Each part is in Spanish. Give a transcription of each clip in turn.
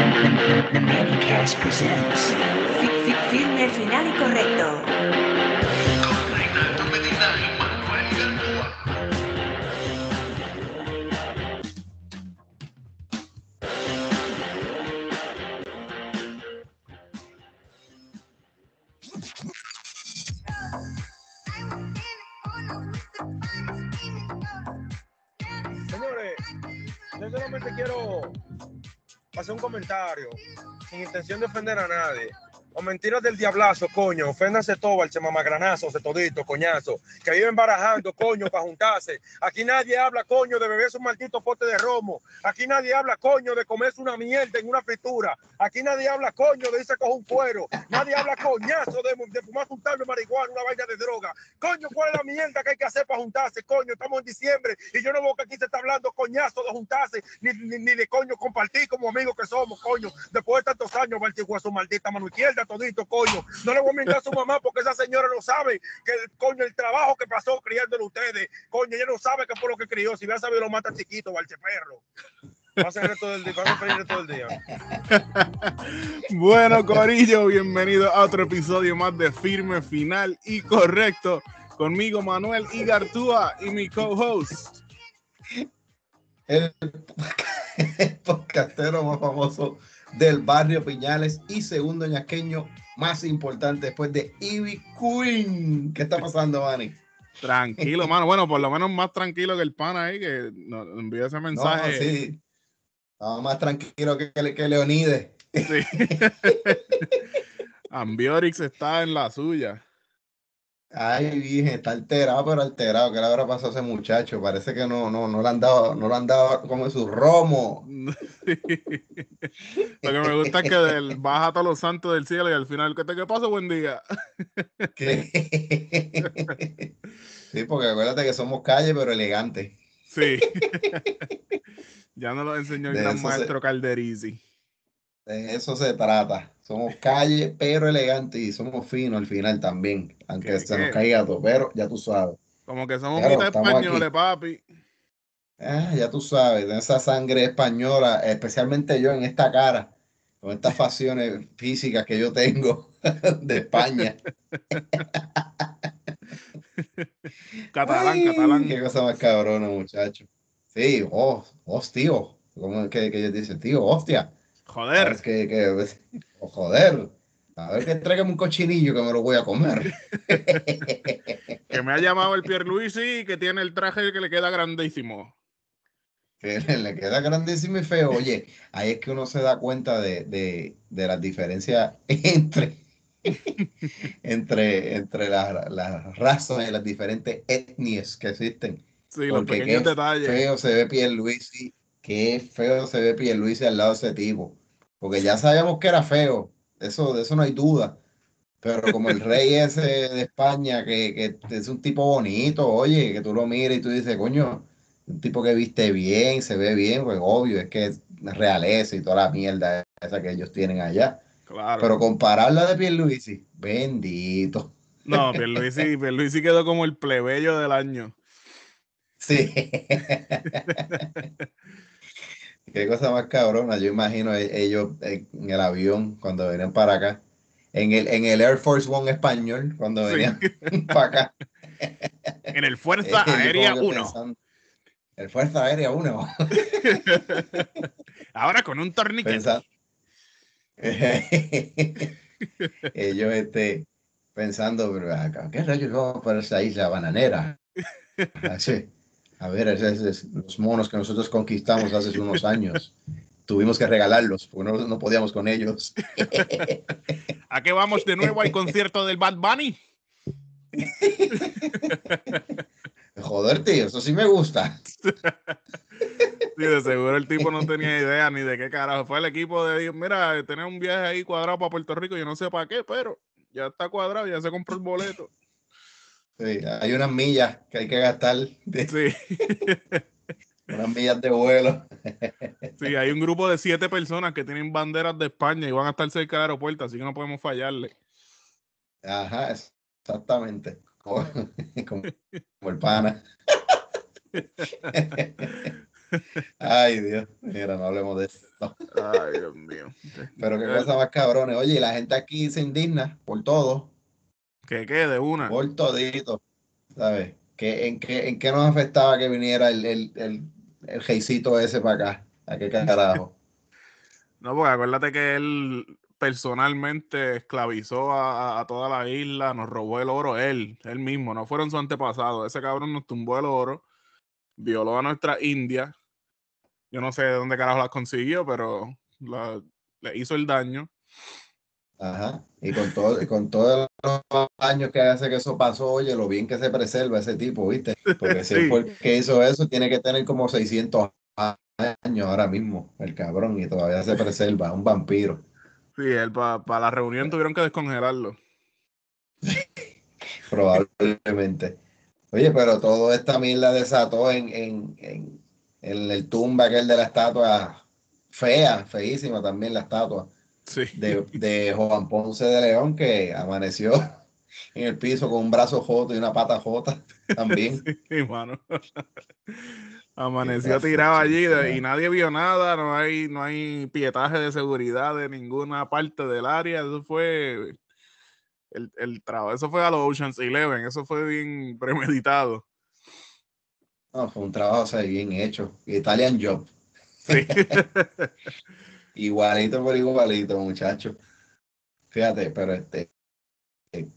Manicast presents Fi- fi- Firme, final y correcto. Sin intención de ofender a nadie. O mentiras del diablazo, coño. Oféndase todo, el mamagranazo, se todito, coñazo. Que viven barajando, coño, para juntarse. Aquí nadie habla, coño, de beberse un maldito pote de romo. Aquí nadie habla, coño, de comerse una mierda en una fritura. Aquí nadie habla, coño, de irse coger un cuero. Nadie habla, coñazo, de, de fumar juntarme marihuana, una vaina de droga. Coño, ¿cuál es la mierda que hay que hacer para juntarse, coño? Estamos en diciembre y yo no veo que aquí se está hablando, coñazo, de juntarse, ni, ni, ni de coño compartir como amigos que somos, coño. Después de tantos años, Baltigua, su maldita mano izquierda, todito, coño. No le voy a mentir a su mamá porque esa señora no sabe que el coño, el trabajo que pasó criándole ustedes, coño, ella no sabe qué fue lo que crió. Si hubiera sabido, lo mata chiquito, todo el día, ser todo el día. Bueno, Corillo, bienvenido a otro episodio más de Firme Final y Correcto. Conmigo Manuel Igartúa y mi co-host. el, el podcastero más famoso del barrio Piñales y segundo ñaqueño más importante después de Ivy Queen. ¿Qué está pasando, Manny? Tranquilo, mano. Bueno, por lo menos más tranquilo que el pana ahí que nos envió ese No, mensaje. sí. Estaba más tranquilo que, que Leonides. Sí. Ambiorix está en la suya. Ay, virgen, está alterado, pero alterado. ¿Qué le habrá pasado a ese muchacho? Parece que no, no, no le han dado, no le han dado como su romo. Lo que me gusta es que del, baja a todos los santos del cielo y al final, ¿qué te qué pasa? Buen día. Sí, porque acuérdate que somos calle, pero elegante. Sí. ya nos lo enseñó el gran eso se- maestro Calderisi. De eso se trata. Somos calle, pero elegante y somos finos al final también. Aunque ¿Qué, se qué? nos caiga todo, pero ya tú sabes. Como que somos Claro, mitad españoles, aquí. papi. Ah, ya tú sabes, de esa sangre española, especialmente yo en esta cara, con estas facciones físicas que yo tengo de España. Catalán, Ay, catalán. Qué cosa más cabrona, muchacho. Sí, oh, hostio. ¿Cómo es que, que ellos dicen, tío? Hostia. Joder. ¿Sabes que, que- joder. A ver que tráigame un cochinillo que me lo voy a comer. Que me ha llamado el Pierluisi que tiene el traje que le queda grandísimo. que le, queda grandísimo y feo. Oye, ahí es que uno se da cuenta de, de, de las diferencias entre, entre, entre las, las razas y las diferentes etnias que existen. Sí, los pequeños qué detalles. feo se ve Pierluisi, qué feo se ve Pierluisi al lado de ese tipo. Porque ya sabíamos que era feo, eso, de eso no hay duda. Pero como el rey ese de España, que, que es un tipo bonito, oye, que tú lo miras y tú dices, coño, un tipo que viste bien, se ve bien, pues obvio, es que es realeza y toda la mierda esa que ellos tienen allá. Claro. Pero compararla de Pierluisi, bendito. No, Pierluisi, Pierluisi quedó como el plebeyo del año. Sí. Qué cosa más cabrona. Yo imagino e- ellos en el avión cuando venían para acá. En el, en el Air Force One español, cuando Sí. venían para acá. En el Fuerza Aérea como que 1. pensando, El Fuerza Aérea 1. Ahora con un torniquete. ellos este, pensando, pero acá, ¿qué rayos vamos para esa isla bananera? Así. A ver, esos- esos- los monos que nosotros conquistamos hace unos años. Tuvimos que regalarlos porque no, no podíamos con ellos. ¿A qué vamos de nuevo al concierto del Bad Bunny? Joder, tío, eso sí me gusta. Sí, de seguro el tipo no tenía idea ni de qué carajo. Fue el equipo de Dios. Mira, tenés un viaje ahí cuadrado para Puerto Rico. Yo no sé para qué, pero ya está cuadrado, ya se compró el boleto. Sí, hay unas millas que hay que gastar, de- Sí, unas millas de vuelo. sí, hay un grupo de siete personas que tienen banderas de España y van a estar cerca del aeropuerto, así que no podemos fallarle. Ajá, exactamente. Como, como- como el pana. Ay, Dios. Mira, no hablemos de esto. Ay, Dios mío. Pero qué cosa más cabrones. Oye, y la gente aquí se indigna por todo, Que quede una. por todito. ¿Sabes? ¿Qué, en, qué, ¿En qué nos afectaba que viniera el, el, el, el ese para acá? ¿A qué carajo? No, porque acuérdate que él personalmente esclavizó a, a- a toda la isla, nos robó el oro él, él mismo, no fueron sus antepasados. Ese cabrón nos tumbó el oro, violó a nuestra India. Yo no sé de dónde carajo las consiguió, pero la- le hizo el daño. Ajá. Y con todo, y con todos los años que hace que eso pasó, oye, lo bien que se preserva ese tipo, ¿viste? Porque si Sí. fue el que hizo eso, tiene que tener como 600 años ahora mismo, el cabrón, y todavía se preserva, un vampiro. Sí, él para la reunión tuvieron que descongelarlo. Probablemente. Oye, pero todo esta mierda desató en, en, en, en el tumba aquel de la estatua fea, feísima también la estatua Sí. de, de Juan Ponce de León que amaneció en el piso con un brazo joto y una pata jota también. Sí, mano. Amaneció tirado allí de- y nadie vio nada, no hay, no hay pietaje de seguridad de ninguna parte del área. Eso fue el, el trabajo, eso fue a los Oceans Eleven, eso fue bien premeditado. No, fue un trabajo o sea, bien hecho. Italian Job. Sí. Igualito por igualito, muchacho. Fíjate, pero este, eh,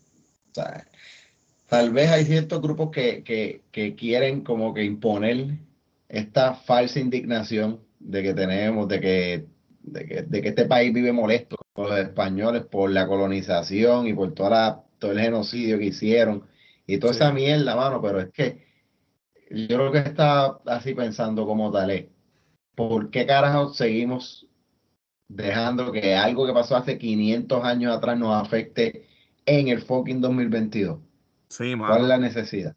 tal vez hay ciertos grupos que, que, que quieren como que imponer esta falsa indignación de que tenemos, de que, de que, de que este país vive molesto con los españoles por la colonización y por toda la, todo el genocidio que hicieron y toda Sí. esa mierda, mano, pero es que yo creo que está así pensando como tal es, ¿por qué carajo seguimos dejando que algo que pasó hace 500 años atrás nos afecte en el fucking 2022? Sí, ¿Cuál es mano. la necesidad?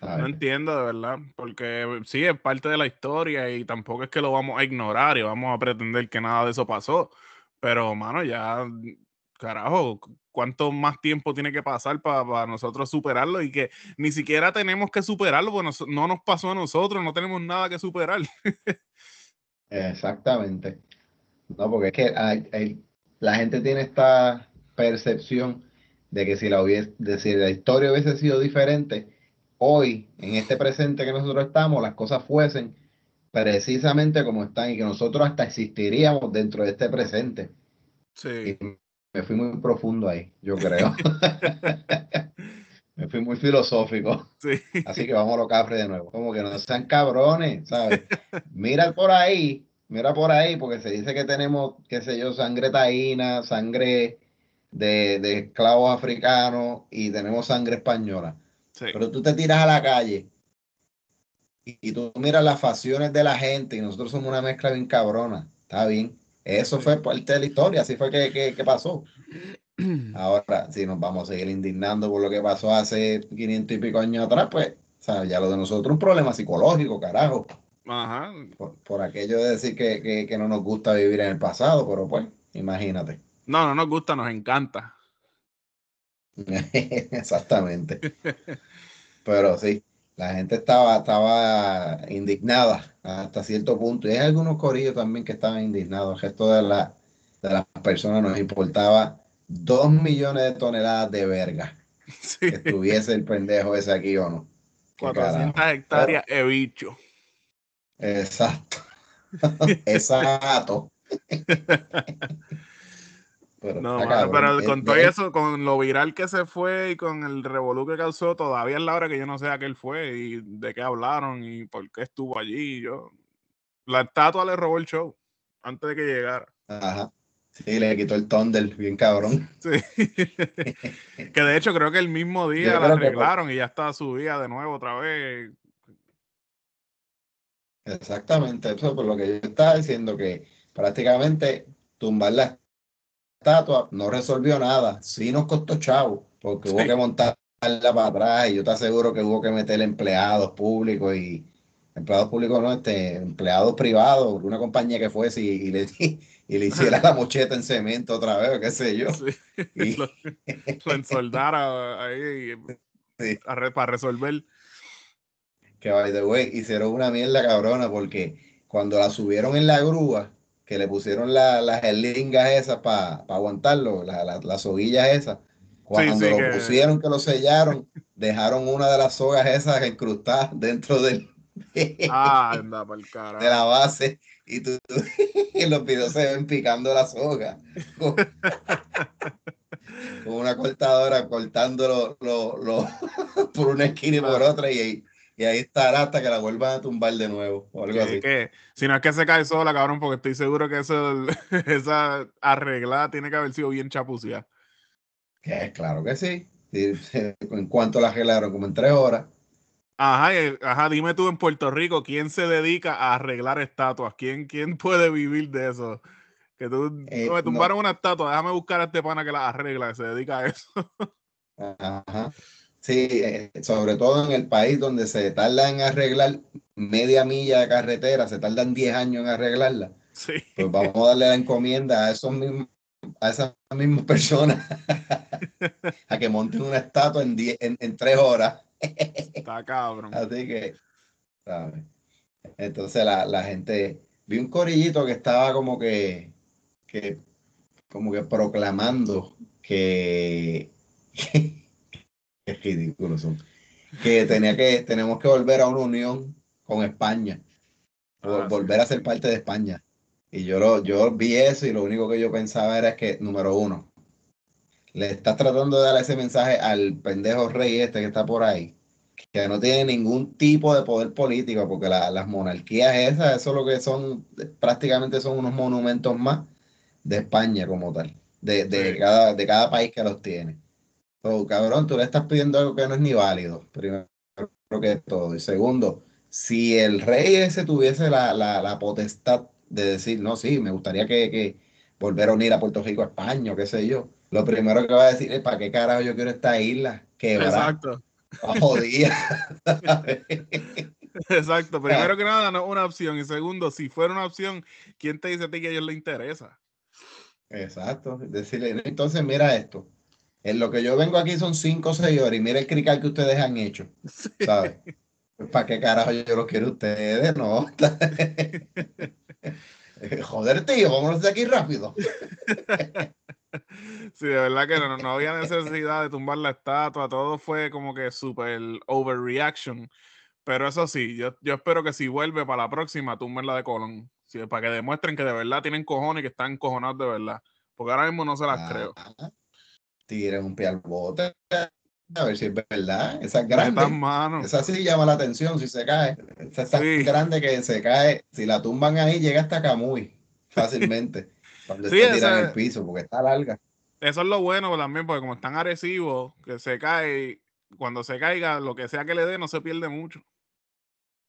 No entiendo de verdad, porque sí, es parte de la historia y tampoco es que lo vamos a ignorar y vamos a pretender que nada de eso pasó. Pero, mano, ya, carajo, ¿cuánto más tiempo tiene que pasar para nosotros superarlo? Y que ni siquiera tenemos que superarlo, porque nos- no nos pasó a nosotros, no tenemos nada que superar. Exactamente. No, porque es que hay- hay- la gente tiene esta percepción de que si la, hubiese, de si la historia hubiese sido diferente, hoy, en este presente que nosotros estamos, las cosas fuesen precisamente como están y que nosotros hasta existiríamos dentro de este presente. Sí. Y me fui muy profundo ahí, yo creo. me fui muy filosófico. Sí. Así que vamos a lo cafre de nuevo. Como que no sean cabrones, ¿sabes? Mira por ahí, mira por ahí, porque se dice que tenemos, qué sé yo, sangre taína, sangre de, de esclavos africanos y tenemos sangre española. Sí. Pero tú te tiras a la calle y, y tú miras las facciones de la gente y nosotros somos una mezcla bien cabrona. Está bien. Eso fue parte de la historia, así fue que, que- que pasó. Ahora, si nos vamos a seguir indignando por lo que pasó hace 500 y pico años atrás, pues, ya lo de nosotros es un problema psicológico, carajo. Ajá. Por, por aquello de decir que, que- que no nos gusta vivir en el pasado, pero pues, imagínate. No, no nos gusta, nos encanta. Exactamente. Pero sí, la gente estaba, estaba indignada hasta cierto punto. Y hay algunos corillos también que estaban indignados. El resto de, la, de las personas nos importaba dos millones de toneladas de verga. Sí. Que estuviese el pendejo ese aquí o no. Qué 400 carajo. hectáreas he bicho. Exacto. Exacto. Pero No, mano, pero Es- con todo es- eso, con lo viral que se fue y con el revolú que causó, todavía es la hora que yo no sé a qué él fue y de qué hablaron y por qué estuvo allí. Yo, la estatua le robó el show antes de que llegara. Ajá. Sí, le quitó el Thunder, bien cabrón. Sí. que de hecho creo que el mismo día la que- arreglaron y ya está subida de nuevo otra vez. Exactamente, eso por lo que yo estaba diciendo, que prácticamente tumbar la estatua no resolvió nada. Sí nos costó chavo, porque hubo que montarla para atrás y yo te aseguro que hubo que meter empleados públicos y empleados públicos no, este, empleados privados, una compañía que fuese y, y le, y le hiciera la mocheta en cemento otra vez, o qué sé yo. Sí. Y- lo, lo ensoldara ahí Sí. a para resolver. Que by the way, hicieron una mierda cabrona porque cuando la subieron en la grúa, que le pusieron la- las eslingas esas para aguantarlo, la- la- las soguillas esas, cuando sí, lo que- pusieron, que lo sellaron, dejaron una de las sogas esas incrustadas dentro del, Ah, anda para el carajo. de la base y tú, y los videos se ven picando la soga con, con una cortadora cortándolo lo, lo- por una esquina y por otra y, ahí- y ahí estará hasta que la vuelvan a tumbar de nuevo o algo así. que, si no es que se cae sola, cabrón, porque estoy seguro que eso, esa arreglada tiene que haber sido bien chapucía. Que claro que sí. En cuanto la arreglaron, como en tres horas. Ajá, ajá, dime tú en Puerto Rico, ¿quién se dedica a arreglar estatuas? ¿Quién, quién puede vivir de eso? Que tú Eh, "No, me no. tumbaron una estatua, déjame buscar a este pana que la arregla, que se dedica a eso. Ajá. Sí, eh, sobre todo en el país donde se tarda en arreglar media milla de carretera, se tardan 10 años en arreglarla. Sí. Pues vamos a darle la encomienda a esos mismos, a esas mismas personas a que monten una estatua en, die- en, en tres horas. Está cabrón. Así que, ¿sabes? Entonces la, la gente, vi un corillito que estaba como que, que como que proclamando que, qué ridículos son, que tenía que, tenemos que volver a una unión con España, Ah, sí. volver a ser parte de España. Y yo, lo, yo vi eso y lo único que yo pensaba era que, número uno, le estás tratando de dar ese mensaje al pendejo rey este que está por ahí, que no tiene ningún tipo de poder político, porque la- las monarquías esas, eso lo que son, prácticamente son unos monumentos más de España como tal, de, de Sí. cada, de cada país que los tiene. So, cabrón, tú le estás pidiendo algo que no es ni válido, primero que todo. Y segundo, si el rey ese tuviese la, la, la potestad de decir, no, sí, me gustaría que, que volver a unir a Puerto Rico a España, qué sé yo, lo primero que va a decir es, ¿para qué carajo yo quiero esta isla? Quebrada, Exacto, jodida. exacto. Primero que nada, no es una opción. Y segundo, si fuera una opción, ¿quién te dice a ti que a ellos les interesa? Exacto. Decirle, entonces mira esto. En lo que yo vengo aquí son cinco o seis horas y mira el crical que ustedes han hecho. ¿Sabes? ¿Para qué carajo yo los quiero a ustedes? No. Joder, tío, vámonos de aquí rápido. Sí, de verdad que no, no había necesidad de tumbar la estatua, todo fue como que super overreaction. Pero eso sí, yo, yo espero que si vuelve para la próxima, tumben la de Colón. Sí, para que demuestren que de verdad tienen cojones y que están cojonados de verdad. Porque ahora mismo no se las creo. Tiren un pie al bote. A ver si es verdad. Esa es grande. mano. Esa sí llama la atención si se cae. Esa es tan Sí. grande que se cae. Si la tumban ahí, llega hasta Camuy fácilmente. Cuando Sí, en esa- el piso, porque está larga. Eso es lo bueno también, porque como están agresivos, que se cae, cuando se caiga, lo que sea que le dé, no se pierde mucho.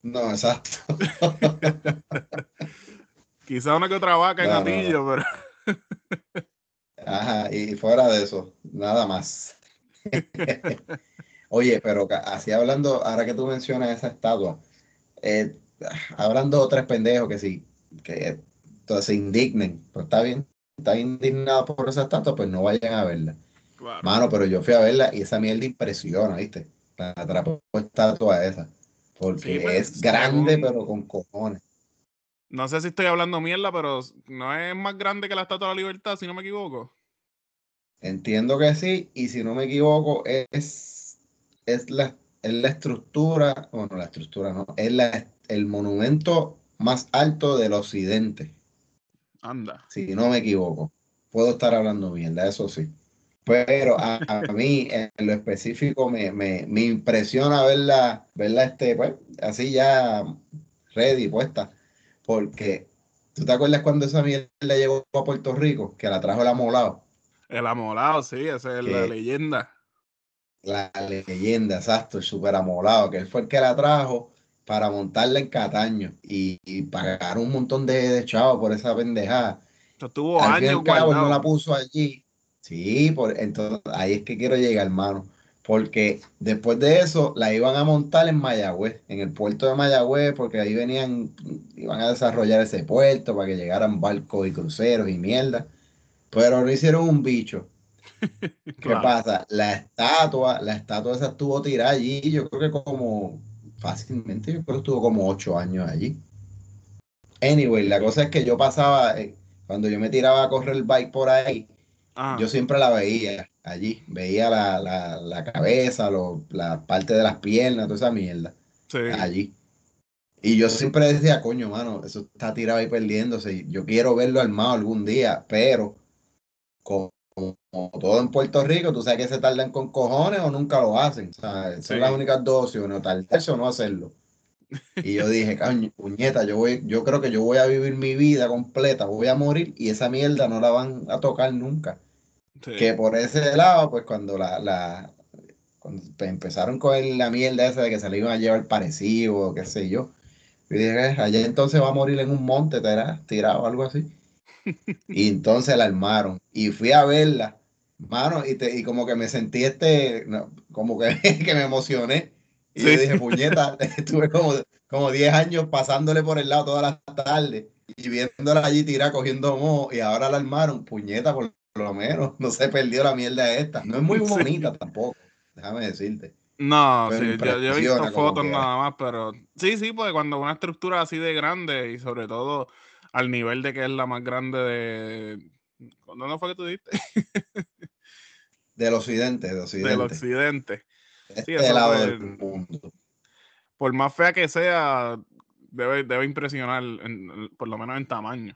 No, exacto. Quizá una que otra vaca en No, pero Ajá, y fuera de eso, nada más. Oye, pero así hablando, ahora que tú mencionas esa estatua, eh, hablando de tres pendejos que sí, que entonces se indignen, pues está bien, están indignados por esa estatua, pues no vayan a verla. claro. Mano, pero yo fui a verla y esa mierda impresiona, ¿viste? La atrapó estatua esa, porque Sí, pues, es grande, según- pero con cojones. No sé si estoy hablando mierda, pero no es más grande que la Estatua de la Libertad, si no me equivoco. Entiendo que sí, y si no me equivoco, es, es, la, es la estructura, bueno, la estructura no, es la, el monumento más alto del occidente, Anda. si no me equivoco. Puedo estar hablando mierda, eso sí. Pero a, a mí, en lo específico, me, me, me impresiona verla, verla este, pues, así ya ready, puesta. Porque, ¿tú te acuerdas cuando esa mierda llegó a Puerto Rico? Que la trajo el amolado. El amolado, sí, esa es la leyenda. La leyenda, exacto, el super amolado, que él fue el que la trajo para montarla en Cataño y, y pagar un montón de, de chavos por esa pendejada. Esto estuvo años cabo, no la puso allí. Sí, por, entonces ahí es que quiero llegar, hermano. Porque después de eso la iban a montar en Mayagüez, en el puerto de Mayagüez, porque ahí venían, iban a desarrollar ese puerto para que llegaran barcos y cruceros y mierda. Pero no hicieron un bicho. ¿Qué Claro. pasa? La estatua, la estatua esa estuvo tirada allí, yo creo que como fácilmente, yo creo que estuvo como ocho años allí. Anyway, la cosa es que yo pasaba, eh, cuando yo me tiraba a correr el bike por ahí, Ah, yo siempre la veía allí, veía la, la, la cabeza, lo- la parte de las piernas, toda esa mierda, sí. allí. Y yo siempre decía, coño, mano, eso está tirado ahí perdiéndose. Yo quiero verlo armado algún día, pero como, como todo en Puerto Rico, tú sabes que se tardan con cojones o nunca lo hacen. O sea, son Sí. las únicas dos opciones, o tardarse o no hacerlo. Y yo dije, puñeta, yo voy, yo creo que yo voy a vivir mi vida completa, voy a morir y esa mierda no la van a tocar nunca. sí. Que por ese lado, pues cuando la, la cuando pe- empezaron con la mierda esa de que se le iban a llevar parecido, qué sé yo. Yo dije, "Eh, allá entonces va a morir en un monte, ¿verdad? tirado o algo así. Y entonces la armaron. Y fui a verla, mano, y, te, y como que me sentí este, no, como que, que me emocioné. Y Sí. yo dije, puñeta, estuve como, como 10 años pasándole por el lado todas las tardes y viéndola allí tirar, cogiendo moho, y ahora la armaron, puñeta, por lo menos, no se perdió la mierda esta. No es muy Sí. bonita tampoco, déjame decirte. No, Pero sí, yo, yo he visto fotos nada más, pero sí, sí, porque cuando una estructura así de grande y sobre todo al nivel de que es la más grande de... ¿Dónde fue que tú dijiste? Del occidente, del occidente. Del occidente. De sí, este eso lado fue- del mundo. Por más fea que sea, debe, debe impresionar, en- por lo menos en tamaño.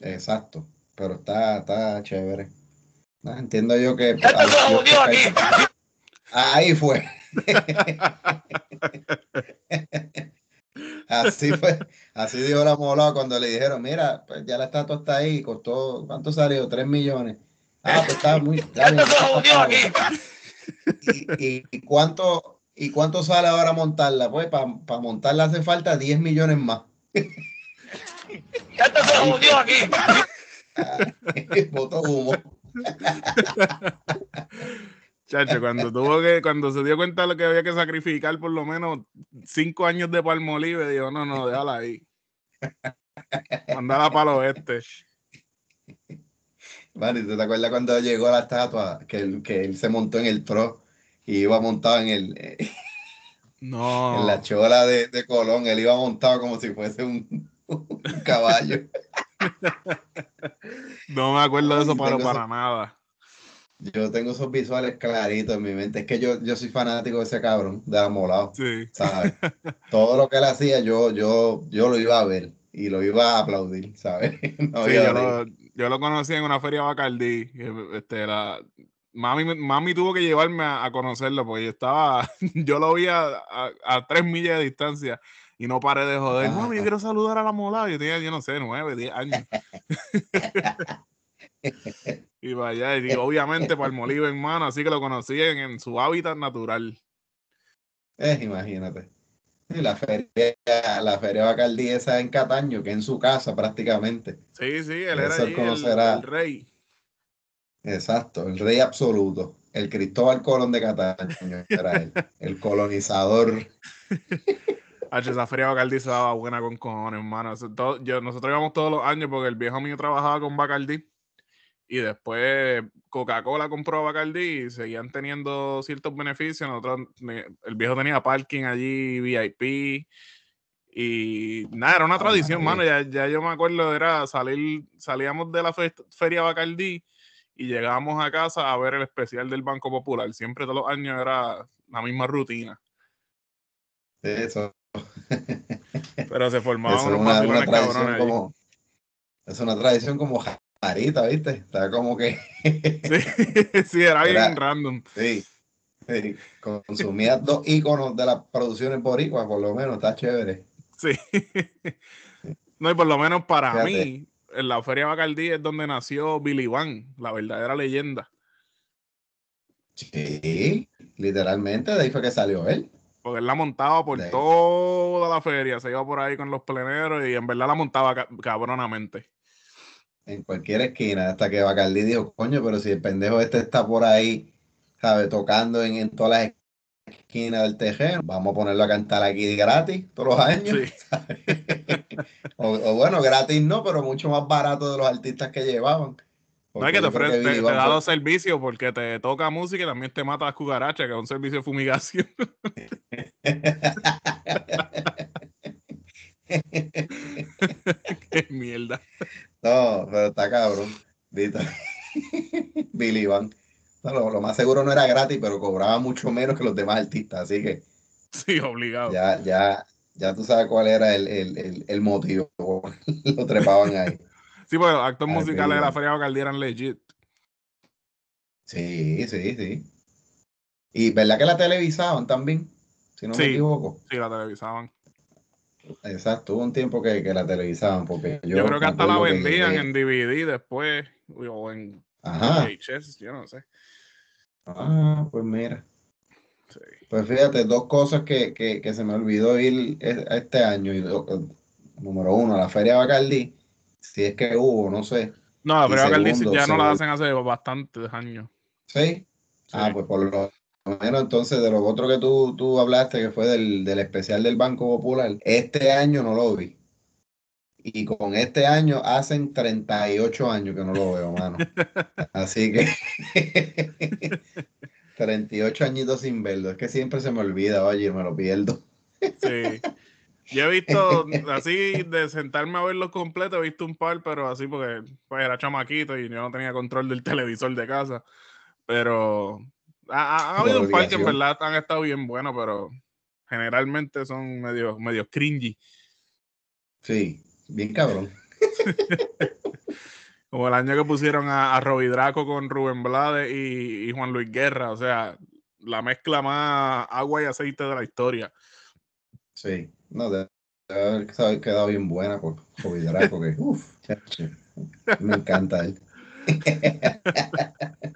Exacto. Pero está, está chévere. Ah, entiendo yo que. pues, Ahí fue. Así fue. Así dijo la mola cuando le dijeron, mira, pues ya la estatua está ahí, costó, ¿cuánto salió? Tres millones. Ah, pues está muy. ¿Y, cuánto, ¿Y cuánto sale ahora montarla? Pues para montarla hace falta 10 millones más. Botó humo. Chacho, cuando tuvo que, cuando se dio cuenta de lo que había que sacrificar por lo menos cinco años de Palmolive, dijo, no, no, déjala ahí. Mandala para el oeste. Vale, ¿tú te acuerdas cuando llegó la estatua? Que él, que él se montó en el tro y iba montado en el No. en la chola de, de Colón. Él iba montado como si fuese un, un caballo. No me acuerdo de eso, pero para nada. Yo tengo esos visuales claritos en mi mente. Es que yo, yo soy fanático de ese cabrón, de Amolado, Sí. ¿sabes? Todo lo que él hacía, yo, yo, yo lo iba a ver y lo iba a aplaudir, ¿sabes? No Sí, yo lo, yo lo conocí en una feria Bacardí. Este, la, mami, mami tuvo que llevarme a, a conocerlo porque yo estaba, yo lo vi a, a- a tres millas de distancia y no paré de joder. Ajá. Mami, yo quiero saludar a la mola. Yo tenía, yo no sé, nueve, diez años. y vaya, y obviamente Palmolive, hermano, así que lo conocí en, en su hábitat natural. Eh, imagínate. La feria, la feria Bacardí esa en Cataño, que en su casa prácticamente. Sí, sí, él era allí el, rey. Exacto, el rey absoluto. El Cristóbal Colón de Cataño era él, el colonizador. Esa feria Bacardí se daba buena con cojones, hermano. Eso todo- yo, nosotros íbamos todos los años porque el viejo mío trabajaba con Bacardí y después Coca-Cola compró a Bacardí y seguían teniendo ciertos beneficios. Nosotros, el viejo tenía parking allí, VIP y nada, era una Ah, tradición, mano. Ya, ya yo me acuerdo, era salir, salíamos de la fe- feria Bacardí y llegábamos a casa a ver el especial del Banco Popular. Siempre todos los años era la misma rutina. Eso, Pero se formaban unos una, una tradición como, es una tradición como jarita, ¿viste? Está como que, Sí, sí, era bien Era- random. sí, sí, consumía dos íconos de las producciones boricuas, por lo menos, está chévere. Sí. No, y por lo menos para Fíjate. mí, en la Feria Bacardí es donde nació Billy Van, la verdadera leyenda. Sí, literalmente, de ahí fue que salió él. Porque él la montaba por toda la feria, se iba por ahí con los pleneros y en verdad la montaba ca- cabronamente. En cualquier esquina, hasta que Bacardi dijo, coño, pero si el pendejo este está por ahí, ¿sabes? Tocando en, en todas las esquinas del terreno, vamos a ponerlo a cantar aquí gratis todos los años. Sí. O, o bueno, gratis no, pero mucho más barato de los artistas que llevaban. No es que te, ofrece, te, Billy te da los servicios porque te toca música y también te mata las cucarachas, que es un servicio de fumigación. Mierda. No, pero está cabrón. Dito. Billy Van. No, lo, lo más seguro no era gratis, pero cobraba mucho menos que los demás artistas. Así que Sí, obligado. ya, ya, ya tú sabes cuál era el, el, el, el motivo. lo trepaban ahí. Sí, porque los actos Ay, musicales de la. Feria Bacardí eran legit. Sí, sí, sí. Y verdad que la televisaban también, si no me equivoco. Sí, la televisaban. Exacto, hubo un tiempo que, que la televisaban, porque yo, Yo, creo que hasta la que vendían en DVD después, o en Ajá. VHS, yo no sé. Ah, pues mira. Sí. Pues fíjate, dos cosas que, que, que se me olvidó ir este año. Y, do- número uno, la Feria Bacardí, si es que hubo, no sé. No, la Feria Bacardí ya no la hacen hace bastantes años. ¿Sí? Ah, Sí. pues por lo menos entonces de lo otro que tú, tú hablaste, que fue del, del especial del Banco Popular, este año no lo vi. Y con este año hacen 38 años que no lo veo, mano. Así que 38 añitos sin verlo. Es que siempre se me olvida, oye, me lo pierdo. Sí. Yo he visto, así de sentarme a verlos completos, he visto un par, pero así porque pues, era chamaquito y yo no tenía control del televisor de casa. Pero ha, ha- ha habido un par que en verdad han estado bien buenos, pero generalmente son medio, medio cringy. Sí, bien cabrón. Como el año que pusieron a, a Robbie Draco con Rubén Blades y, y Juan Luis Guerra. O sea, la mezcla más agua y aceite de la historia. Sí, no, debe haber quedado- bien buena por Joey Draco, que uff, me encanta él.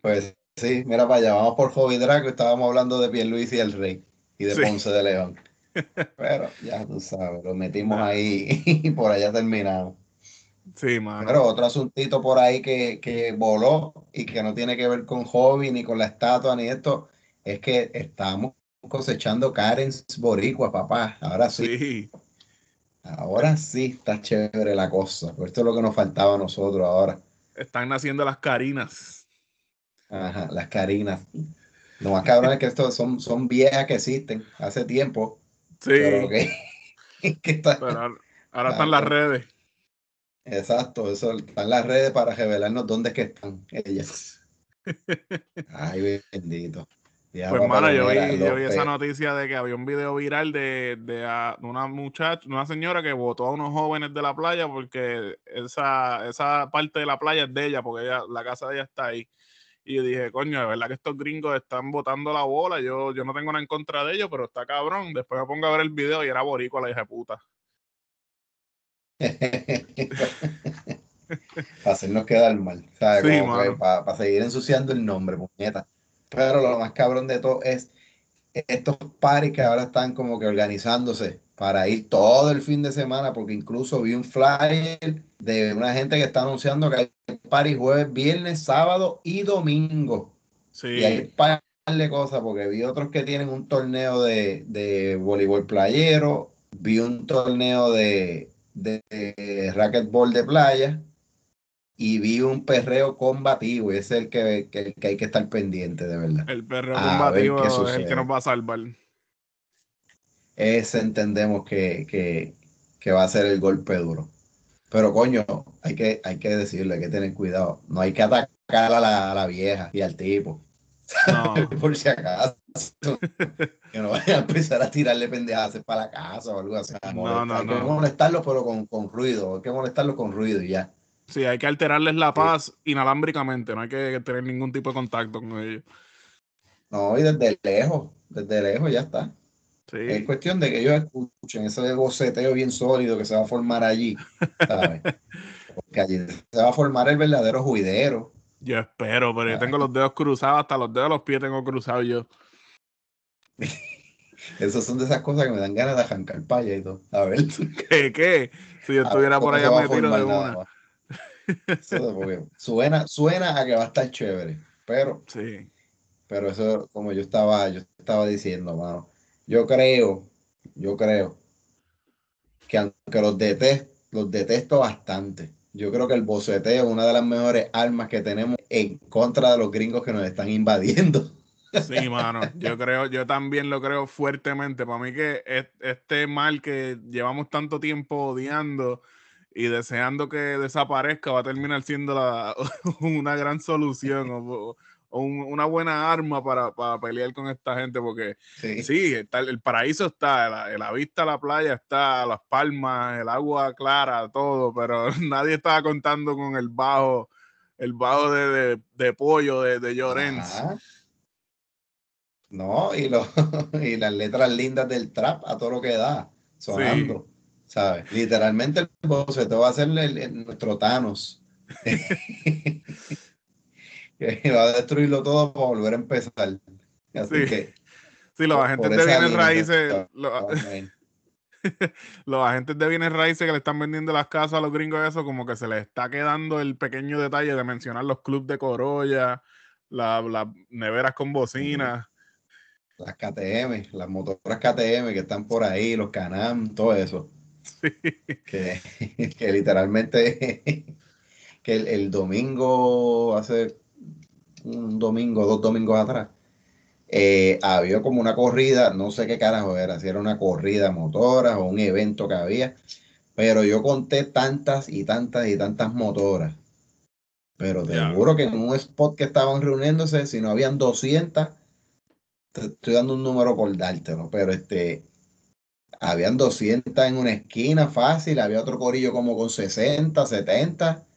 Pues sí, mira para allá, vamos por Joey Draco, estábamos hablando de Pierluisi y el Rey y de Sí. Ponce de León. Pero ya tú sabes, lo metimos ahí y por allá terminamos. Sí, mano. Pero otro asuntito por ahí que, que voló y que no tiene que ver con hobby ni con la estatua ni esto, es que estamos cosechando Karens boricuas, papá. Ahora sí, sí. ahora sí está chévere la cosa. Esto es lo que nos faltaba a nosotros ahora. Están naciendo las carinas. Ajá, las Carinas. Lo más cabrón es que estos son, son viejas que existen hace tiempo, Sí. pero que, que está- Pero ahora, ahora están las redes. Exacto, eso está en las redes para revelarnos dónde es que están ellas. Ay, bendito. Ya, Pues, papá, mano, yo yo vi esa noticia de que había un video viral de, de, ah, de una muchacha, una señora que votó a unos jóvenes de la playa porque esa, esa parte de la playa es de ella, porque ella, la casa de ella está ahí. Y yo dije, coño, de verdad que estos gringos están botando la bola. Yo, yo no tengo nada en contra de ellos, pero está cabrón. Después me pongo a ver el video y era boricua la hija de puta. para hacernos quedar mal, para, para seguir ensuciando el nombre, puñeta. Pero lo más cabrón de todo es estos paris que ahora están como que organizándose para ir todo el fin de semana, porque incluso vi un flyer de una gente que está anunciando que hay paris jueves, viernes, sábado y domingo. Sí, Y hay par de cosas, porque vi otros que tienen un torneo de, de voleibol playero, vi un torneo de, de, de racquetball de playa y vi un perreo combativo, y ese es el que, que, que hay que estar pendiente, de verdad. el perro A combativo es el que nos va a salvar. Ese entendemos que, que, que va a ser el golpe duro. Pero coño, hay que, hay que decirle, hay que tener cuidado. No hay que atacar a la, a la vieja y al tipo. No, por si acaso. que no vayan a empezar a tirarle pendejadas para la casa o algo así. No, no, hay que no. molestarlos, pero con, con ruido. Hay que molestarlos con ruido y ya. sí, hay que alterarles la paz inalámbricamente, no hay que tener ningún tipo de contacto con ellos. No, y desde lejos, desde lejos ya está. Es cuestión de que ellos escuchen ese boceteo bien sólido que se va a formar allí, ¿sabes? Porque allí se va a formar el verdadero juidero. yo espero, pero yo Ah. tengo los dedos cruzados, hasta los dedos de los pies tengo cruzados yo. Esas son de esas cosas que me dan ganas de arrancar paya y todo. A ver. ¿Qué? ¿Qué? Si yo estuviera por allá me tiro de una. Eso, suena, suena a que va a estar chévere, pero Sí, Pero eso, como yo estaba, yo estaba diciendo, mano, yo creo, yo creo que aunque los detesto, los detesto bastante. Yo creo que el boceteo es una de las mejores armas que tenemos en contra de los gringos que nos están invadiendo. Sí, mano, yo creo, yo también lo creo fuertemente. Para mí que es- este mal que llevamos tanto tiempo odiando y deseando que desaparezca va a terminar siendo la- una gran solución o un- una buena arma para, para pelear con esta gente porque Sí. sí, está- el paraíso está, la, la vista a la playa está, las palmas, el agua clara, todo, pero nadie estaba contando con el bajo, el bajo de, de, de pollo de, de Llorens. Ajá. No, y, lo, y las letras lindas del trap a todo lo que da, sonando, ¿sabes? Literalmente el boceteo va a ser el- el- nuestro Thanos. que va a destruirlo todo para volver a empezar. Así Sí. que Sí, los agentes de bienes raíces, los, agentes de bienes raíces que le están vendiendo las casas a los gringos, eso como que se les está quedando el pequeño detalle de mencionar los clubs de Corolla, la- las neveras con bocina. las KTM, las motoras KTM que están por ahí, los Canam, todo eso. Que, que literalmente que el, el domingo, hace un domingo, dos domingos atrás, eh, había como una corrida, no sé qué carajo era, si era una corrida motoras o un evento que había, pero yo conté tantas y tantas y tantas motoras. Pero te Ya. juro que en un spot que estaban reuniéndose, si no habían 200, te estoy dando un número por dártelo, pero este, habían 200 en una esquina fácil, había otro corillo como con 60, 70,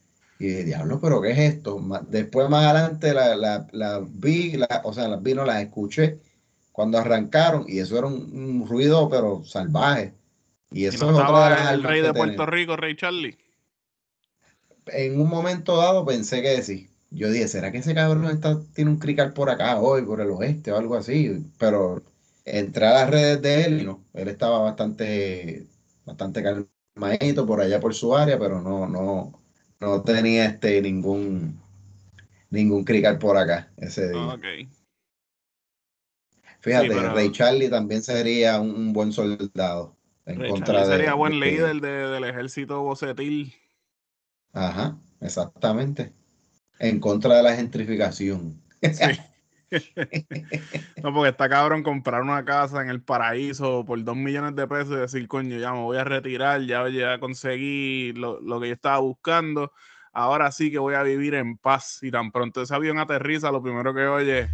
y diablo, pero ¿qué es esto? Después más adelante la, la, la vi, la- o sea, las vi, no las escuché cuando arrancaron, y eso era un, un ruido, pero salvaje. Y Y eso no de las estaba el rey de Puerto tenemos. Rico, Rey Charlie. En un momento dado pensé que sí. Yo dije, ¿será que ese cabrón está, tiene un crical por acá hoy, por el oeste o algo así? Pero entré a las redes de él y no, él estaba bastante, bastante calmadito por allá por su área, pero no, no, no tenía este ningún, ningún crical por acá ese día. Ah, ok. Fíjate, Sí, pero- Ray Charlie también sería un, un buen soldado en Rey contra Charlie de, sería buen de- líder de- del ejército bocetil. Ajá, exactamente. En contra de la gentrificación. No, porque está cabrón comprar una casa en el paraíso por dos millones de pesos y decir, coño, ya me voy a retirar, ya, ya conseguí lo, lo que yo estaba buscando. Ahora sí que voy a vivir en paz. Y tan pronto ese avión aterriza, lo primero que oye,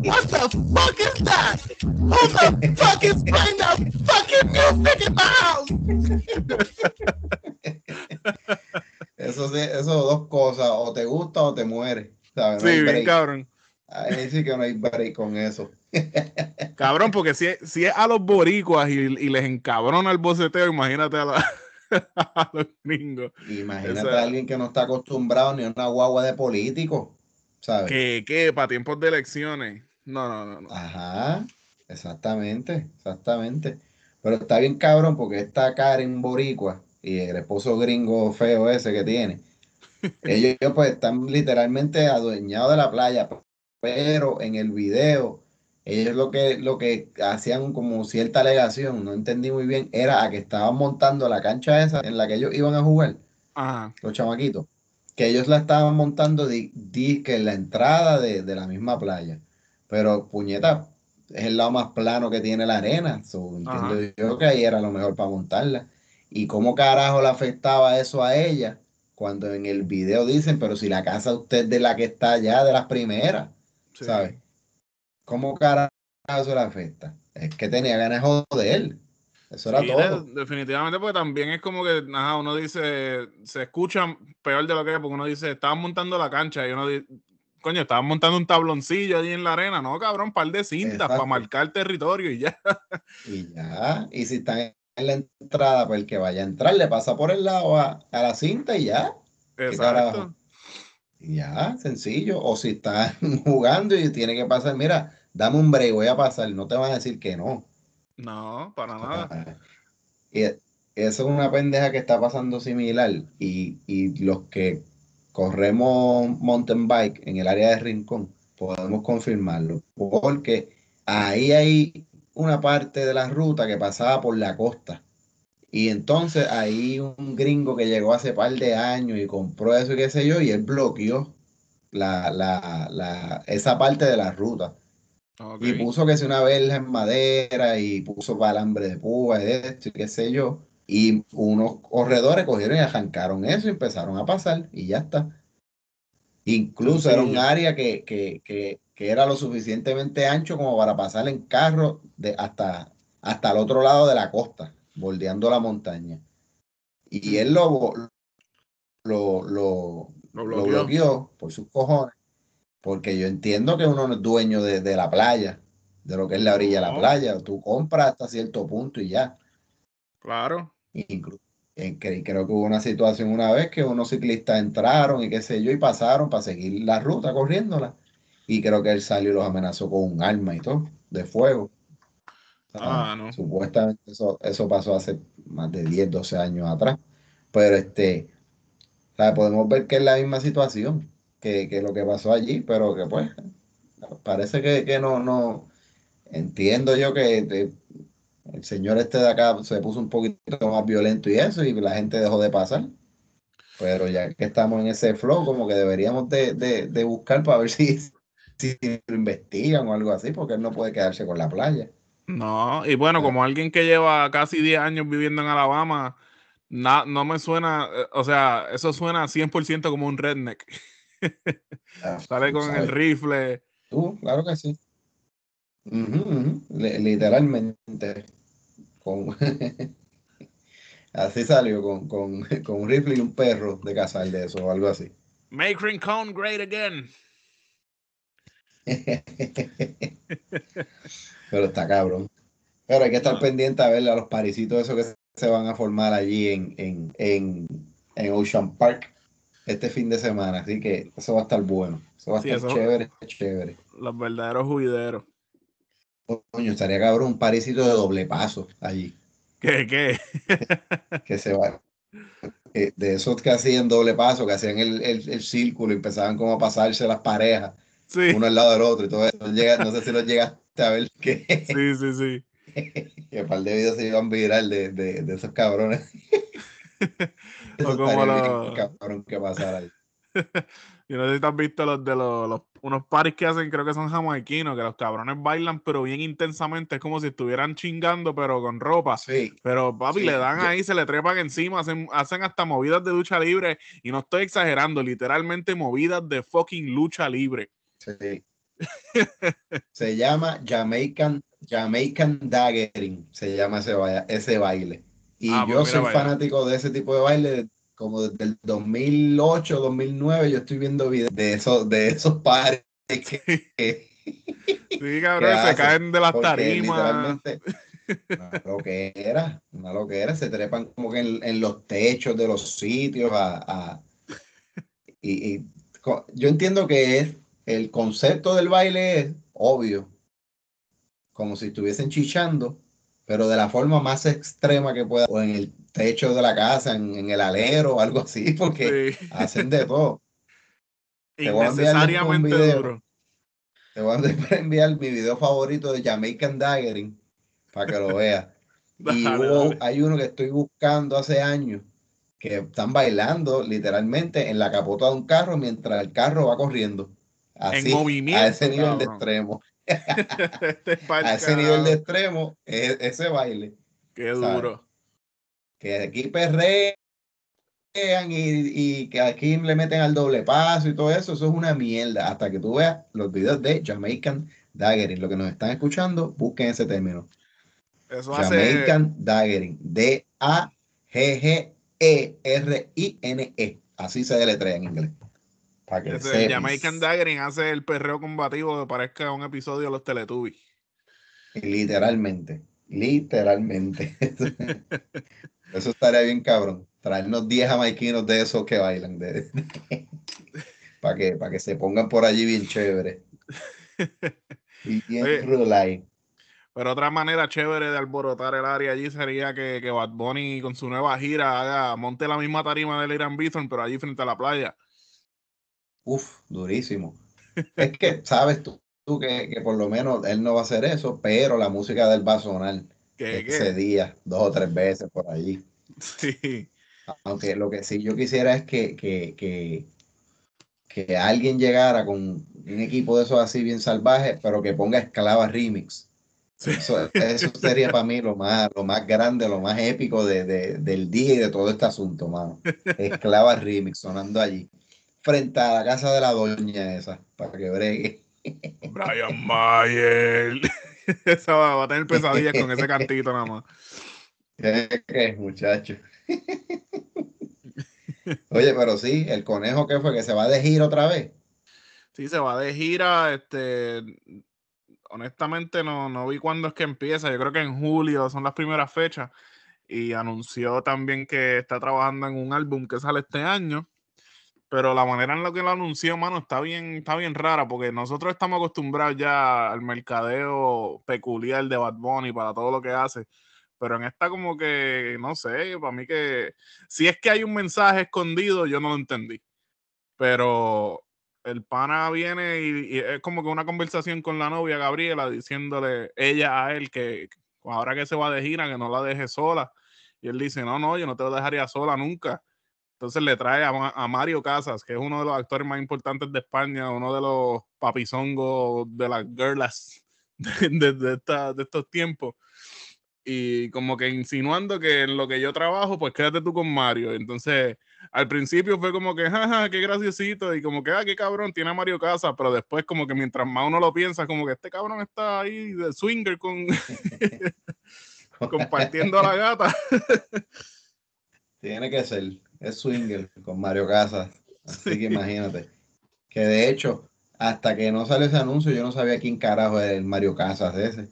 What the fuck is that? Who the fuck is playing that fucking music in the house? Eso eso dos cosas, o te gusta o te mueres. ¿sabes? No sí, bien cabrón. Ahí sí que no hay break con eso. Cabrón, porque si, es- si es a los boricuas y, y les encabrona el boceteo, imagínate a, la- a los gringos. Imagínate a alguien que no está acostumbrado ni a una guagua de político, ¿sabes? Que, que para tiempos de elecciones. No, no, no. no. Ajá, exactamente, exactamente. Pero está bien cabrón porque esta Karen Boricua y el esposo gringo feo ese que tiene, ellos pues están literalmente adueñados de la playa, pero en el video, ellos lo que, lo que hacían como cierta alegación, no entendí muy bien, era a que estaban montando la cancha esa en la que ellos iban a jugar, Ajá. los chamaquitos, que ellos la estaban montando di, di que en la entrada de, de la misma playa. Pero puñeta, es el lado más plano que tiene la arena. So, entiendo Ajá. yo que ahí era lo mejor para montarla. ¿Y cómo carajo le afectaba eso a ella? Cuando en el video dicen, pero si la casa usted de la que está allá, de las primeras, sí. ¿sabes? ¿Cómo carajo eso le afecta? Es que tenía ganas de joder. Eso era Sí, todo. de- definitivamente, porque también es como que, ajá, uno dice, se escucha peor de lo que es, porque uno dice, estaban montando la cancha y uno dice, coño, estaban montando un tabloncillo allí en la arena, no, cabrón, par de cintas para Exacto. marcar territorio y ya. Y ya. Y si están la entrada, pues el que vaya a entrar le pasa por el lado a, a la cinta y ya. Exacto. ya, sencillo. O si están jugando y tiene que pasar, mira, dame un break, voy a pasar. No te van a decir que no. No, para nada. Ah, Y eso es una pendeja que está pasando similar. Y, y los que corremos mountain bike en el área de Rincón, podemos confirmarlo. Porque ahí hay una parte de la ruta que pasaba por la costa. Y entonces hay un gringo que llegó hace par de años y compró eso y qué sé yo, y él bloqueó la, la, la, esa parte de la ruta. Y puso que si una verja en madera y puso alambre de púa y de esto y qué sé yo. Y unos corredores cogieron y arrancaron eso y empezaron a pasar y ya está. Incluso era un área que, que, que, que era lo suficientemente ancho como para pasar en carro de hasta, hasta el otro lado de la costa, bordeando la montaña. Y él lo, lo, lo, Lo lo bloqueó. por sus cojones, porque yo entiendo que uno no es dueño de, de la playa, de lo que es la orilla de la playa. Tú compras hasta cierto punto y ya. Claro. Inclu- en que- creo que hubo una situación una vez que unos ciclistas entraron y qué sé yo, y pasaron para seguir la ruta corriéndola. Y creo que él salió y los amenazó con un arma y todo, de fuego. Ah, no. Supuestamente eso, eso pasó hace más de 10, 12 años atrás. Pero este, o sea, podemos ver que es la misma situación que, que lo que pasó allí, pero que pues parece que, que no, no, entiendo yo que el señor este de acá se puso un poquito más violento y eso, y la gente dejó de pasar. Pero ya que estamos en ese flow, como que deberíamos de, de- de buscar para ver si, si lo investigan o algo así, porque él no puede quedarse con la playa. No, y bueno, como alguien que lleva casi 10 años viviendo en Alabama, na- no me suena, eh, o sea, eso suena 100% como un redneck. Ah, Sale con el rifle. Tú, claro que sí. Literalmente. Con... Así salió, con, con, con un rifle y un perro de cazar de eso o algo así. Make Rincon great again. Pero está cabrón. Pero hay que estar No. pendiente a ver a los parisitos esos que se van a formar allí en, en, en, en Ocean Park este fin de semana. Así que eso va a estar bueno. Eso va a Sí, estar chévere, chévere. Los verdaderos juideros. Coño, estaría cabrón un parisito de doble paso allí. ¿Qué, qué? que se va. eh, De esos que hacían doble paso, que hacían el, el, el círculo y empezaban como a pasarse las parejas, Sí, uno al lado del otro y todo eso. Llega, no sé si lo llegaste a ver que, sí, sí, sí. que par de videos se iban viral de, de, de esos cabrones. Eso O como los- cabrón que pasara ahí. Yo no sé si te has visto los de los, los- unos paris que hacen, creo que son jamaiquinos, que los cabrones bailan, pero bien intensamente. Es como si estuvieran chingando, pero con ropa. Sí, Pero papi, Sí, le dan ahí, se le trepan encima, hacen, hacen hasta movidas de lucha libre. Y no estoy exagerando, literalmente movidas de fucking lucha libre. Sí. Se llama Jamaican, Jamaican Daggering, se llama ese, ese baile. Y Ah, pues yo soy fanático de ese tipo de baile como desde el 2008, 2009, yo estoy viendo videos de esos, de esos pares que, que- Sí, cabrón, se caen de las porque tarimas. una loquera, una loquera, se trepan como que en, en los techos de los sitios a, a- y, yo entiendo que es el concepto del baile es obvio, como si estuviesen chichando, pero de la forma más extrema que pueda, o en el techo de la casa, en, en el alero o algo así, porque Sí, hacen de todo. Te voy a enviar después un innecesariamente video. duro. Te voy a enviar mi video favorito de Jamaican Daggering para que lo veas. Y Dale, hubo- dale. hay uno que estoy buscando hace años que están bailando literalmente en la capota de un carro mientras el carro va corriendo. Así, movimiento, a ese nivel de extremo. Este es A ese nivel de extremo, es ese baile. Qué ¿sabes? duro. Que aquí perrean y, y que aquí le meten al doble paso y todo eso, eso es una mierda. Hasta que tú veas los videos de Jamaican Daggering. Lo que nos están escuchando, busquen ese término. Eso hace. Jamaican Daggering. D-A-G-G-E-R-I-N-E. Así se deletrea en inglés. Para que el. Jamaican Daggering hace el perreo combativo que parezca un episodio de los Teletubbies. Literalmente. Literalmente. Eso estaría bien cabrón. Traernos 10 jamaiquinos de esos que bailan. De... para que, para que se pongan por allí bien chévere. Y bien Oye. Pero otra manera chévere de alborotar el área allí sería que, que Bad Bunny con su nueva gira haga, monte la misma tarima del Irán Bithorn, pero allí frente a la playa. Uf, durísimo. Es que sabes tú, tú que, que por lo menos él no va a hacer eso, pero la música del va a sonar Que, ese día, dos o tres veces por allí. Sí. Aunque lo que sí yo quisiera es que, que, que, que alguien llegara con un equipo de esos así bien salvajes, pero que ponga Esclava Remix. Sí. Eso, eso sería para mí lo más, lo más grande, lo más épico de, de- del día y de todo este asunto, mano. Esclava Remix sonando allí, frente a la casa de la doña esa, para que bregue. Brian Mayer. Esa va, va a tener pesadillas con ese cantito nada más. ¿Qué es, muchacho? Oye, pero sí, el conejo que fue que se va de gira otra vez. Sí, se va de gira. Este, honestamente, no, no vi cuándo es que empieza. Yo creo que en julio son las primeras fechas. Y anunció también que está trabajando en un álbum que sale este año. Pero la manera en la que lo anunció, mano, está bien, está bien rara, porque nosotros estamos acostumbrados ya al mercadeo peculiar de Bad Bunny para todo lo que hace. Pero en esta como que, no sé, para mí que si es que hay un mensaje escondido, yo no lo entendí. Pero el pana viene y, y es como que una conversación con la novia Gabriela diciéndole ella a él que ahora que se va de gira que no la deje sola y él dice no no yo no te lo dejaría sola nunca entonces le trae a, a Mario Casas que es uno de los actores más importantes de España uno de los papizongos de las girlas de, de- de esta- de estos tiempos y como que insinuando que en lo que yo trabajo, pues quédate tú con Mario. Entonces, al principio fue como que, jaja, qué graciosito, y como que, ah, qué cabrón, tiene a Mario Casa, pero después como que mientras más uno lo piensa, como que este cabrón está ahí de swinger con compartiendo a la gata. Tiene que ser, es swinger con Mario Casas. Así Sí. que imagínate. Que de hecho, hasta que no salió ese anuncio, yo no sabía quién carajo era el Mario Casas ese.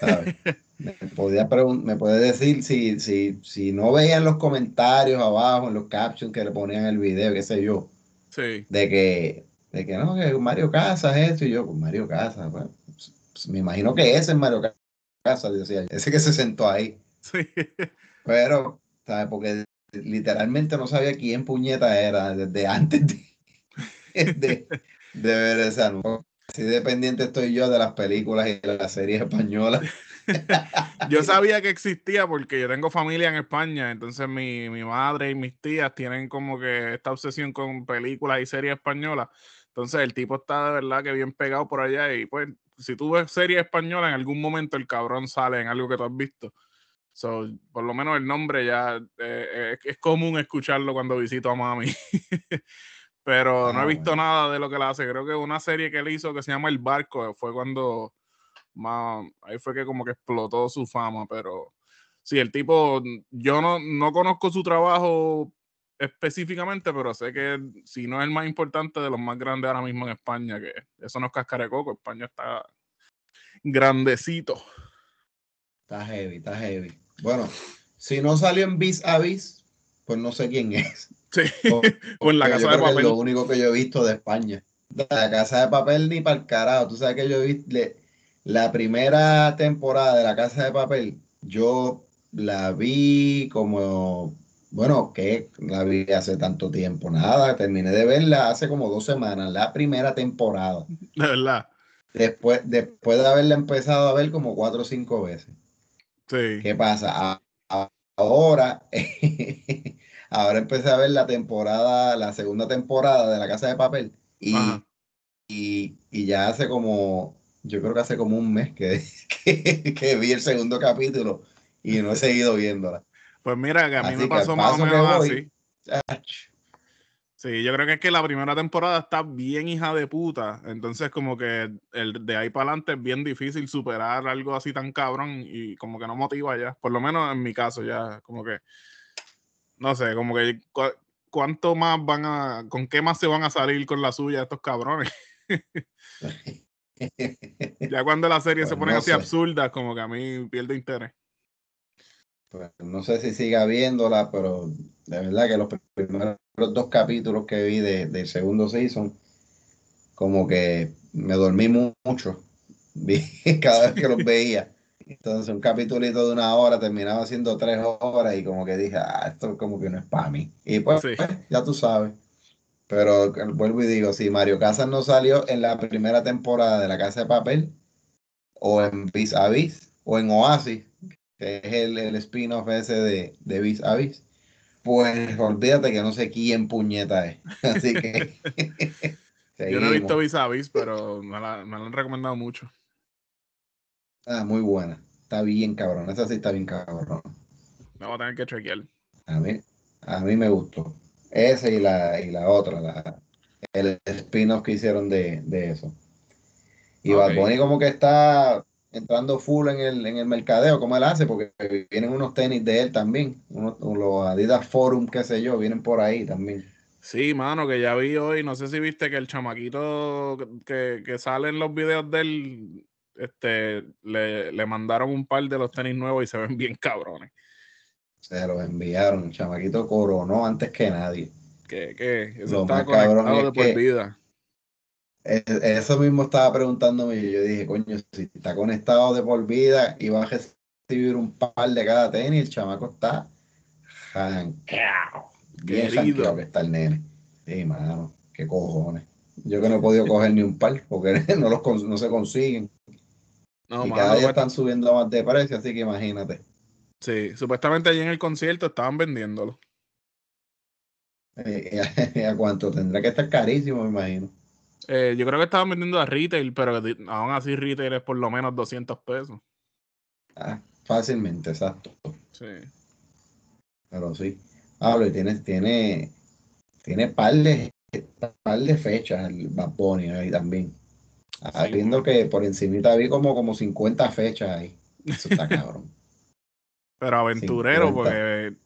¿sabes? Me podía me puede decir si, si, si no veían los comentarios abajo, en los captions que le ponían el video, qué sé yo, Sí, de que, de que no, que Mario Casas esto, y yo, pues Mario Casas, bueno, pues, pues, me imagino que ese es Mario Casas, decía, yo, ese que se sentó ahí. sí. Pero, ¿sabes? Porque literalmente no sabía quién puñeta era desde antes de, de, de ver ese anuncio. Dependiente estoy yo de las películas y de las series españolas. Yo sabía que existía porque yo tengo familia en España, entonces mi, mi madre y mis tías tienen como que esta obsesión con películas y series españolas. Entonces el tipo está de verdad que bien pegado por allá y pues si tú ves series españolas en algún momento el cabrón sale en algo que tú has visto. So, por lo menos el nombre ya eh, es, es común escucharlo cuando visito a mami. Pero no Ah, he visto bueno. nada de lo que él hace. Creo que una serie que él hizo que se llama El Barco fue cuando más, ahí fue que como que explotó su fama, pero sí, el tipo, yo no, no conozco su trabajo específicamente, pero sé que si no es el más importante de los más grandes ahora mismo en España, que eso no es de coco, España está grandecito. Está heavy, está heavy. Bueno, si no salió en Vis a Vis, pues no sé quién es. Sí, o en la casa de que es papel. lo único que yo he visto de España. La casa de papel ni para el carajo. Tú sabes que yo vi le- la primera temporada de la casa de papel, yo la vi como, bueno, que la vi hace tanto tiempo. Nada, terminé de verla hace como dos semanas, la primera temporada. De verdad. Después, después de haberla empezado a ver como cuatro o cinco veces. Sí. ¿Qué pasa? Ahora, ahora empecé a ver la temporada, la segunda temporada de La Casa de Papel y, y, y ya hace como, yo creo que hace como un mes que, que, que vi el segundo capítulo y no he seguido viéndola. Pues mira, que a mí Así me pasó más o menos voy- así. Ach, Sí, yo creo que es que la primera temporada está bien hija de puta. Entonces, como que el de ahí para adelante es bien difícil superar algo así tan cabrón y como que no motiva ya. Por lo menos en mi caso, ya, como que. No sé, como que. cu- ¿Cuánto más van a. ¿Con qué más se van a salir con la suya estos cabrones? Ya cuando la serie se Pues ponen no así sé. absurdas, como que a mí pierde interés. Pues, no sé si siga viéndola, pero de verdad que los primeros dos capítulos que vi de- del segundo season, como que me dormí mu- mucho vi cada vez que los veía. Entonces un capítulito de una hora terminaba siendo tres horas y como que dije, ah, esto como que no es para mí. Y pues, Sí. pues, ya tú sabes. Pero eh, vuelvo y digo, si Mario Casas no salió en la primera temporada de La Casa de Papel, o en Vis a Vis, o en Oasis, que es el, el spin-off ese de, de Vis a Vis, pues olvídate que no sé quién puñeta es. Así que. Yo no he visto. Vis a Vis, pero me la, me la han recomendado mucho. Ah, muy buena. Está bien cabrón. Esa sí está bien cabrón. Me voy a tener que chequear. A mí, a mí me gustó. Esa y la, y la otra, la, el spin-off que hicieron de, de eso. Y Bad Ok. Bunny como que está entrando full en el, en el mercadeo, como él hace, porque vienen unos tenis de él también, unos, los Adidas Forum, qué sé yo, vienen por ahí también. Sí, mano, que ya vi hoy, no sé si viste que el chamaquito que, que sale en los videos de él, este, le, le mandaron un par de los tenis nuevos y se ven bien cabrones. Se los enviaron, el chamaquito coronó antes que nadie. Que, que eso Lo está conectado de por que- vida. E- Eso mismo estaba preguntándome y yo dije, coño, si está conectado de por vida y va a recibir un par de cada tenis, el chamaco está janqueado. Bien janqueado que está el nene. Sí, mano, qué cojones. Yo que no he podido coger ni un par porque no, los, no se consiguen. No, y mano, cada día están subiendo más de precio, así que imagínate. Sí, supuestamente allí en el concierto estaban vendiéndolo. Eh, ¿A cuánto? Tendrá que estar carísimo, me imagino. Eh, yo creo que estaban vendiendo a retail, pero aún así retail es por lo menos 200 pesos. Ah, fácilmente, exacto. Sí. Pero sí. Hablo, y tiene, tiene, tiene par de, par de fechas el Bad Bunny ahí también. Ah, Sí, viendo que por encimita vi como, como 50 fechas ahí. Eso está cabrón. Pero aventurero, 50. porque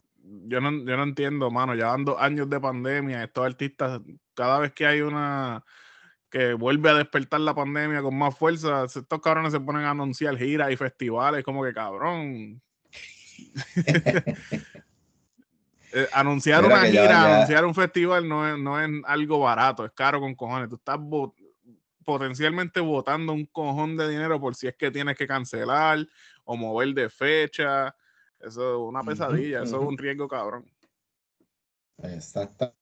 yo no, yo no entiendo, mano. Ya años de pandemia, estos artistas, cada vez que hay una que vuelve a despertar la pandemia con más fuerza, estos cabrones se ponen a anunciar giras y festivales, como que cabrón. Eh, anunciar Mira una gira, ya- anunciar un festival no es, no es algo barato, es caro con cojones. Tú estás potencialmente botando un cojón de dinero por si es que tienes que cancelar o mover de fecha. Eso es una pesadilla, eso es un riesgo cabrón. Exactamente.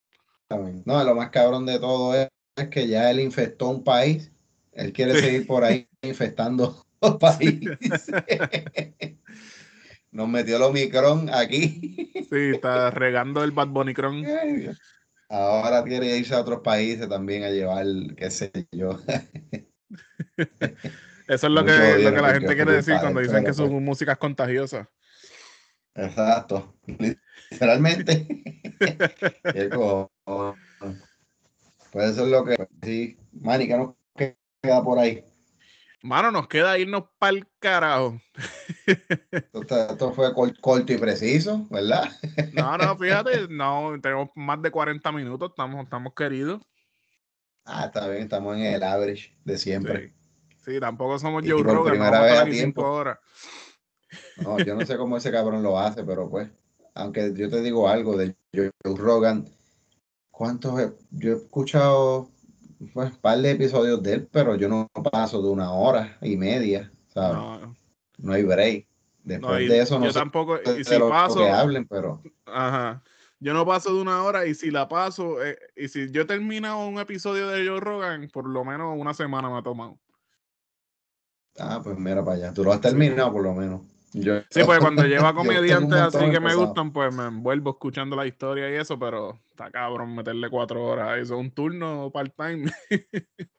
No, lo más cabrón de todo es que ya él infectó un país. Él quiere seguir por ahí infectando los países. Nos metió el Omicron aquí. Sí, está regando el Bad Bunny Cron. Ay, Dios. Ahora quiere irse a otros países también a llevar, qué sé yo. Eso es lo que, lo que la gente quiere decir cuando dicen que su pues. música es contagiosa. Exacto. Literalmente. Pues eso es lo que sí. Manny, ¿qué nos queda por ahí? Mano, nos queda irnos para el carajo. Esto, esto fue cor- corto y preciso, ¿verdad? No, no, fíjate, no, tenemos más de 40 minutos, estamos, estamos queridos. Ah, está bien, estamos en el average de siempre. Sí, sí, tampoco somos Y Joe por Rogan, primera vez a tiempo. horas. No, yo no sé cómo ese cabrón lo hace, pero pues, aunque yo te digo algo de Joe Rogan, ¿cuántos? he- Yo he escuchado pues, un par de episodios de él, pero yo no paso de una hora y media, ¿sabes? No, No, hay break. Después no, de eso no yo sé tampoco, y si lo, lo paso, que hablen, pero ajá, yo no paso de una hora y si la paso, eh, y si yo termino un episodio de Joe Rogan, por lo menos una semana me ha tomado. ah, pues mira para allá. Tú lo has terminado por lo menos. Yo, Sí, pues cuando tengo un comediantes así que me gustan, pues me envuelvo escuchando la historia y eso, pero está cabrón meterle cuatro horas. Eso es un turno part-time.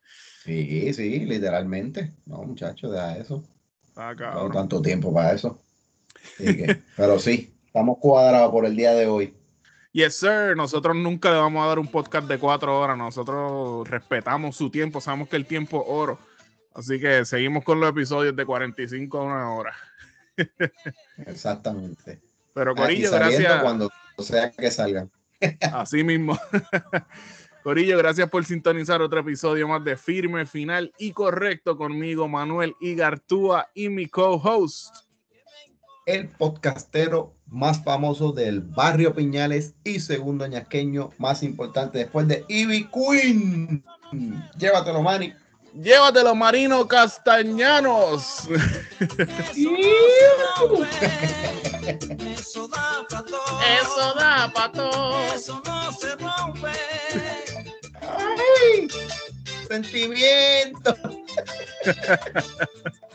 Sí, sí, literalmente. No, muchachos, deja eso. Está No cabrón. tanto tiempo para eso. Que, pero sí, estamos cuadrados por el día de hoy. Yes, sir. Nosotros nunca le vamos a dar un podcast de cuatro horas. Nosotros respetamos su tiempo. Sabemos que el tiempo es oro. Así que seguimos con los episodios de 45 a una hora. Exactamente. Pero Ah, Corillo, saliendo gracias. cuando sea que salgan. Así mismo. Corillo, gracias por sintonizar otro episodio más de Firme, Final y Correcto conmigo, Manuel Igartúa y mi co-host. El podcastero más famoso del barrio Piñales y segundo ñasqueño más importante después de Ivy Queen. Llévatelo, Manny. Llévatelo, Marino Castañanos. Eso da para todo. Eso da, pato. Eso no se rompe. ¡Ay! Sentimiento.